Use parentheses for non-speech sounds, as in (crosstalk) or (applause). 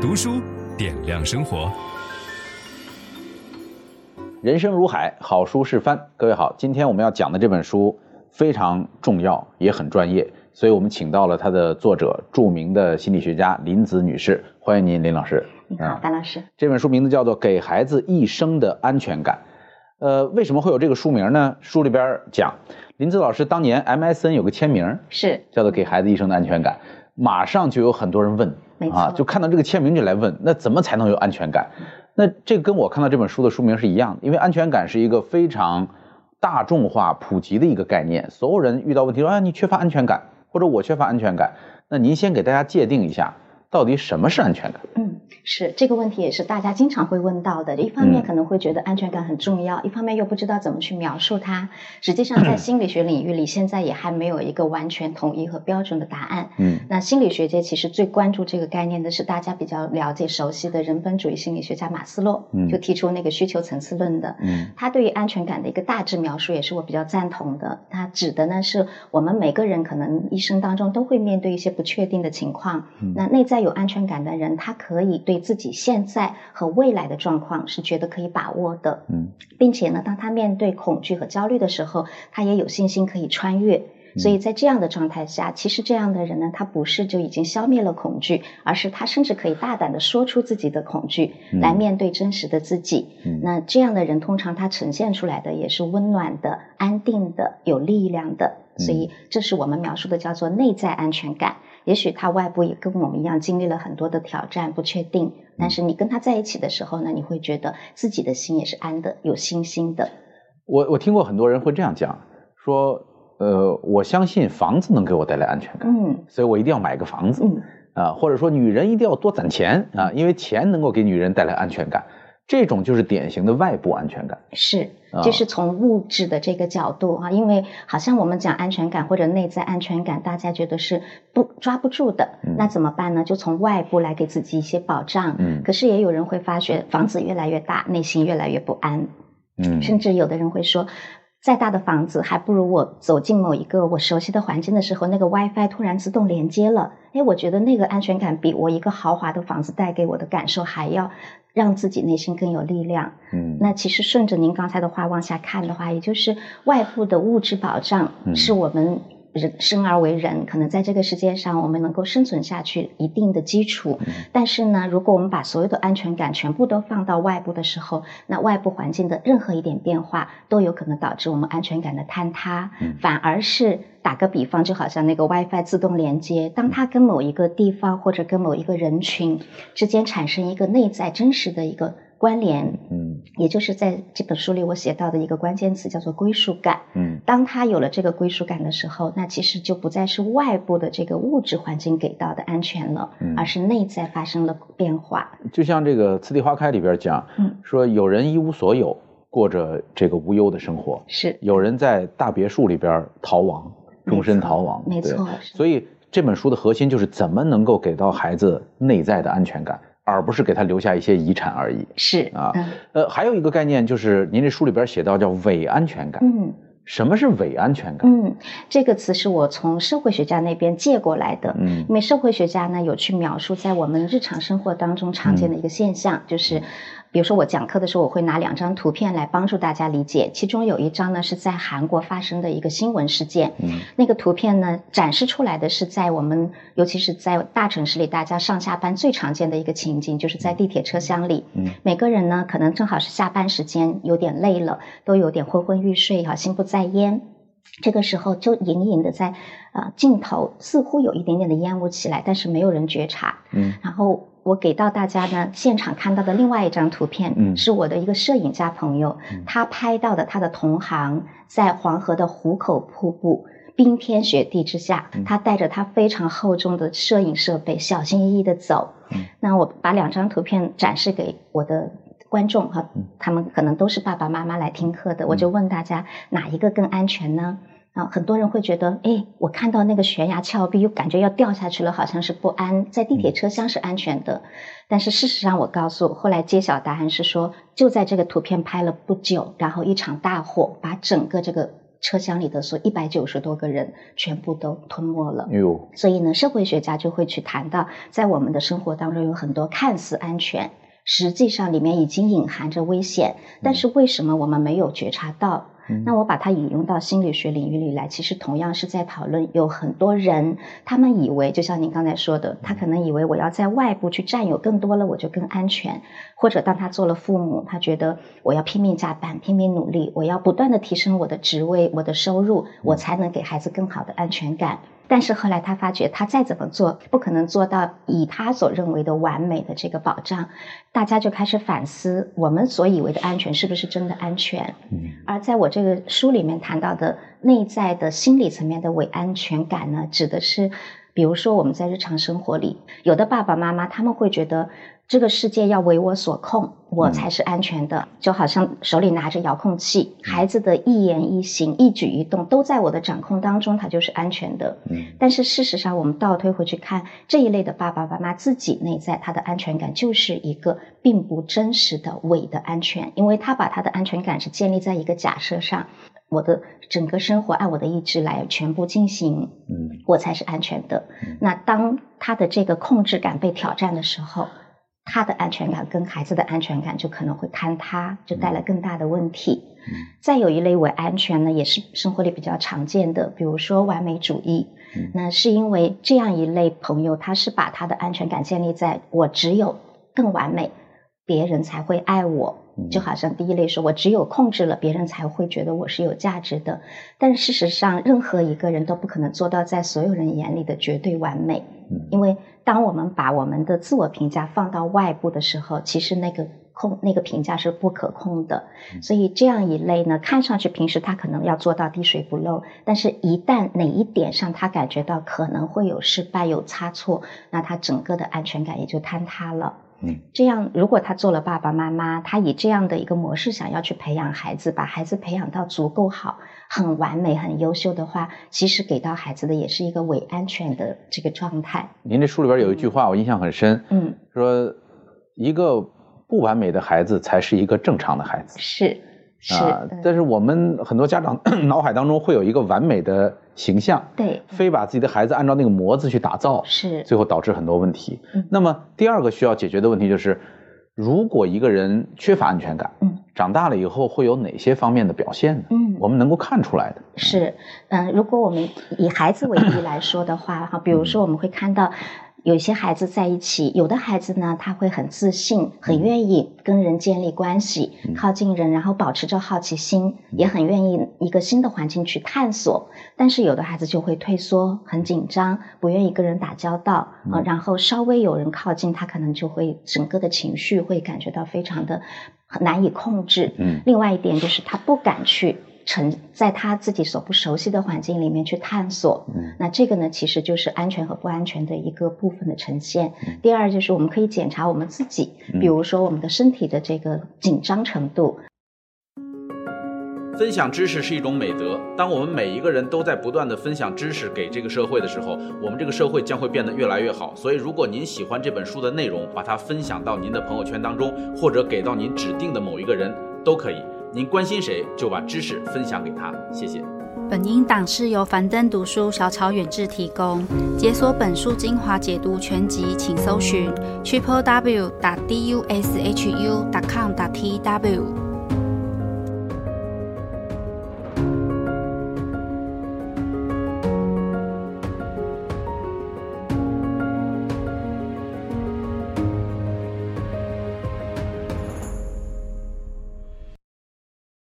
读书点亮生活。人生如海，好书是帆。各位好，今天我们要讲的这本书非常重要，也很专业，所以我们请到了它的作者，著名的心理学家林子女士。欢迎您，林老师。你好，范老师。这本书名字叫做《给孩子一生的安全感》。呃，为什么会有这个书名呢？书里边讲，林子老师当年 MSN 有个签名，是叫做《给孩子一生的安全感》，马上就有很多人问，啊，就看到这个签名就来问，那怎么才能有安全感？那这跟我看到这本书的书名是一样的，因为安全感是一个非常大众化、普及的一个概念，所有人遇到问题说啊，你缺乏安全感，或者我缺乏安全感，那您先给大家界定一下，到底什么是安全感？嗯。是这个问题，也是大家经常会问到的。一方面可能会觉得安全感很重要，嗯、一方面又不知道怎么去描述它。实际上，在 (clears throat) 心理学领域里，现在也还没有一个完全统一和标准的答案。嗯，那心理学界其实最关注这个概念的是大家比较了解、熟悉的人本主义心理学家马斯洛，嗯，就提出那个需求层次论的。嗯，他对于安全感的一个大致描述，也是我比较赞同的。他指的呢，是我们每个人可能一生当中都会面对一些不确定的情况。嗯，那内在有安全感的人，他可以对自己现在和未来的状况是觉得可以把握的，嗯，并且呢，当他面对恐惧和焦虑的时候，他也有信心可以穿越。所以在这样的状态下，其实这样的人呢，他不是就已经消灭了恐惧，而是他甚至可以大胆的说出自己的恐惧，来面对真实的自己。嗯那这样的人通常他呈现出来的也是温暖的、安定的、有力量的。所以这是我们描述的叫做内在安全感。也许他外部也跟我们一样经历了很多的挑战、不确定，但是你跟他在一起的时候呢，你会觉得自己的心也是安的、有信心的。我我听过很多人会这样讲，说，呃，我相信房子能给我带来安全感，嗯，所以我一定要买个房子，嗯，啊，或者说女人一定要多攒钱啊，因为钱能够给女人带来安全感。这种就是典型的外部安全感，是，就是从物质的这个角度啊，因为好像我们讲安全感或者内在安全感，大家觉得是不抓不住的，嗯，那怎么办呢？就从外部来给自己一些保障。嗯，可是也有人会发觉房子越来越大，内心越来越不安。嗯，甚至有的人会说，再大的房子还不如我走进某一个我熟悉的环境的时候，那个 WiFi 突然自动连接了。哎，我觉得那个安全感比我一个豪华的房子带给我的感受还要。让自己内心更有力量。嗯，那其实顺着您刚才的话往下看的话，也就是外部的物质保障是我们人生而为人，可能在这个世界上我们能够生存下去一定的基础。但是呢，如果我们把所有的安全感全部都放到外部的时候，那外部环境的任何一点变化都有可能导致我们安全感的坍塌，反而是。打个比方，就好像那个 WiFi 自动连接，当它跟某一个地方或者跟某一个人群之间产生一个内在真实的一个关联，嗯，也就是在这本书里我写到的一个关键词叫做归属感，嗯，当他有了这个归属感的时候，那其实就不再是外部的这个物质环境给到的安全了，嗯，而是内在发生了变化。就像这个《次第花开》里边讲，嗯，说有人一无所有，过着这个无忧的生活，是有人在大别墅里边逃亡。终身逃亡，没错。所以这本书的核心就是怎么能够给到孩子内在的安全感，而不是给他留下一些遗产而已。是啊，呃，还有一个概念就是您这书里边写到叫伪安全感。嗯，什么是伪安全感？嗯，这个词是我从社会学家那边借过来的。嗯，因为社会学家呢有去描述在我们日常生活当中常见的一个现象，嗯、就是。比如说我讲课的时候，我会拿两张图片来帮助大家理解。其中有一张呢是在韩国发生的一个新闻事件，嗯，那个图片呢展示出来的是在我们，尤其是在大城市里，大家上下班最常见的一个情景，就是在地铁车厢里，嗯，每个人呢可能正好是下班时间，有点累了，都有点昏昏欲睡，哈，心不在焉。这个时候就隐隐的在，呃，镜头似乎有一点点的烟雾起来，但是没有人觉察，嗯，然后。我给到大家呢，现场看到的另外一张图片，嗯，是我的一个摄影家朋友，嗯，他拍到的他的同行在黄河的壶口瀑布，冰天雪地之下，他带着他非常厚重的摄影设备，小心翼翼的走。嗯，那我把两张图片展示给我的观众哈，他们可能都是爸爸妈妈来听课的，我就问大家哪一个更安全呢？啊，很多人会觉得，哎，我看到那个悬崖峭壁，又感觉要掉下去了，好像是不安。在地铁车厢是安全的，但是事实上，我告诉，后来揭晓答案是说，就在这个图片拍了不久，然后一场大火把整个这个车厢里的所一百九十多个人全部都吞没了。所以呢，社会学家就会去谈到，在我们的生活当中有很多看似安全，实际上里面已经隐含着危险，但是为什么我们没有觉察到？那我把它引用到心理学领域里来，其实同样是在讨论，有很多人，他们以为，就像您刚才说的，他可能以为我要在外部去占有更多了，我就更安全，或者当他做了父母，他觉得我要拼命加班、拼命努力，我要不断的提升我的职位、我的收入，我才能给孩子更好的安全感。但是后来他发觉，他再怎么做，不可能做到以他所认为的完美的这个保障。大家就开始反思，我们所以为的安全是不是真的安全？嗯。而在我这个书里面谈到的内在的心理层面的伪安全感呢，指的是，比如说我们在日常生活里，有的爸爸妈妈他们会觉得。这个世界要为我所控，我才是安全的。嗯、就好像手里拿着遥控器，孩子的一言一行、一举一动都在我的掌控当中，他就是安全的。嗯。但是事实上，我们倒推回去看，这一类的爸爸妈妈自己内在他的安全感就是一个并不真实的伪的安全，因为他把他的安全感是建立在一个假设上，我的整个生活按我的意志来全部进行，嗯，我才是安全的。嗯、那当他的这个控制感被挑战的时候，他的安全感跟孩子的安全感就可能会坍塌，就带来更大的问题。嗯、再有一类伪安全呢，也是生活里比较常见的，比如说完美主义。嗯、那是因为这样一类朋友，他是把他的安全感建立在我只有更完美，别人才会爱我。就好像第一类说，我只有控制了别人才会觉得我是有价值的。但事实上，任何一个人都不可能做到在所有人眼里的绝对完美，因为当我们把我们的自我评价放到外部的时候，其实那个控那个评价是不可控的。所以这样一类呢，看上去平时他可能要做到滴水不漏，但是一旦哪一点上他感觉到可能会有失败、有差错，那他整个的安全感也就坍塌了。嗯，这样如果他做了爸爸妈妈，他以这样的一个模式想要去培养孩子，把孩子培养到足够好、很完美、很优秀的话，其实给到孩子的也是一个伪安全的这个状态。您这书里边有一句话，我印象很深，嗯，说一个不完美的孩子才是一个正常的孩子。是。是，但是我们很多家长 (coughs) 脑海当中会有一个完美的形象，对，非把自己的孩子按照那个模子去打造，是，最后导致很多问题。嗯，那么第二个需要解决的问题就是，如果一个人缺乏安全感，嗯，长大了以后会有哪些方面的表现呢？嗯，我们能够看出来的。是，嗯，如果我们以孩子为例来说的话，哈，比如说我们会看到。有些孩子在一起，有的孩子呢，他会很自信，很愿意跟人建立关系，靠近人，然后保持着好奇心，也很愿意一个新的环境去探索。但是有的孩子就会退缩，很紧张，不愿意跟人打交道啊。然后稍微有人靠近，他可能就会整个的情绪会感觉到非常的难以控制。嗯，另外一点就是他不敢去。成在他自己所不熟悉的环境里面去探索，嗯，那这个呢，其实就是安全和不安全的一个部分的呈现。嗯，第二就是我们可以检查我们自己，比如说我们的身体的这个紧张程度。分享知识是一种美德，当我们每一个人都在不断的分享知识给这个社会的时候，我们这个社会将会变得越来越好。所以，如果您喜欢这本书的内容，把它分享到您的朋友圈当中，或者给到您指定的某一个人，都可以。您关心谁，就把知识分享给他。谢谢。本音档是由樊登读书小草远志提供。解锁本书精华解读全集，请搜寻 triple w 打 d u s h u 打 com 打 t w。